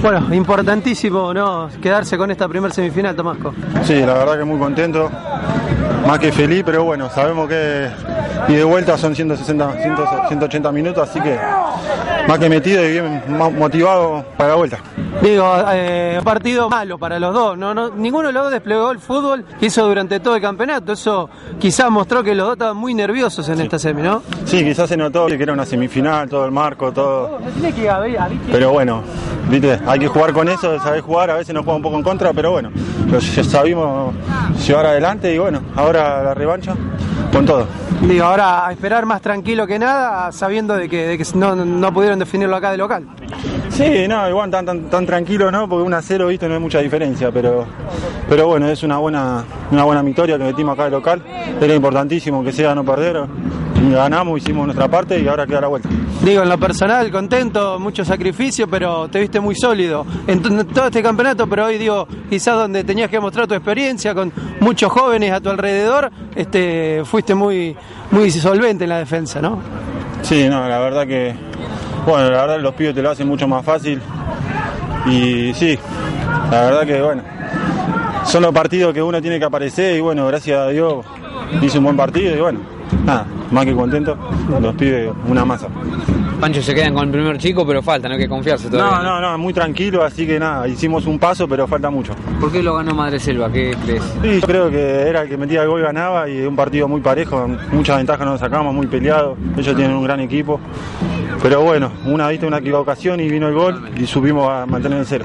Bueno, importantísimo, ¿no? Quedarse con esta primer semifinal, Tomasco. Sí, la verdad que muy contento, más que feliz, pero bueno, sabemos que y de vuelta son 160, 180 minutos, así que más que metido y bien motivado para la vuelta. Digo, eh, partido malo para los dos, no, no, ninguno de los dos desplegó el fútbol que hizo durante todo el campeonato, eso quizás mostró que los dos estaban muy nerviosos en esta semi, ¿no? Sí, quizás se notó que era una semifinal, todo el marco, todo. Pero bueno, viste, hay que jugar con eso, saber jugar, a veces nos juega un poco en contra, pero bueno, ya sabimos llevar adelante y bueno, ahora la revancha con todo. Digo, ahora a esperar más tranquilo que nada, sabiendo de que, de que no, no, pudieron definirlo acá de local. Sí, no, igual tan, tan, tan tranquilo, ¿no? Porque 1 a 0, viste, no hay mucha diferencia, pero, pero bueno, es una buena, una buena victoria que metimos acá de local. Era importantísimo que sea no perder ganamos, hicimos nuestra parte y ahora queda la vuelta. Digo, en lo personal, contento, mucho sacrificio, pero te viste muy sólido en todo este campeonato, pero hoy digo, quizás donde tenías que mostrar tu experiencia con muchos jóvenes a tu alrededor, este, fuiste muy, muy solvente en la defensa, ¿no? Sí, no, la verdad que, bueno, la verdad los pibes te lo hacen mucho más fácil y sí, la verdad que, bueno, son los partidos que uno tiene que aparecer y bueno, gracias a Dios hice un buen partido y bueno, nada, más que contento, los pide una masa. Pancho se quedan con el primer chico, pero falta, no hay que confiarse todavía. No, no, no, muy tranquilo, así que nada, hicimos un paso, pero falta mucho. ¿Por qué lo ganó Madre Selva? ¿Qué crees? Sí, creo que era el que metía el gol y ganaba y un partido muy parejo, muchas ventajas nos sacamos, muy peleado, ellos tienen un gran equipo. Pero bueno, una vista, una equivocación y vino el gol y subimos a mantener el cero.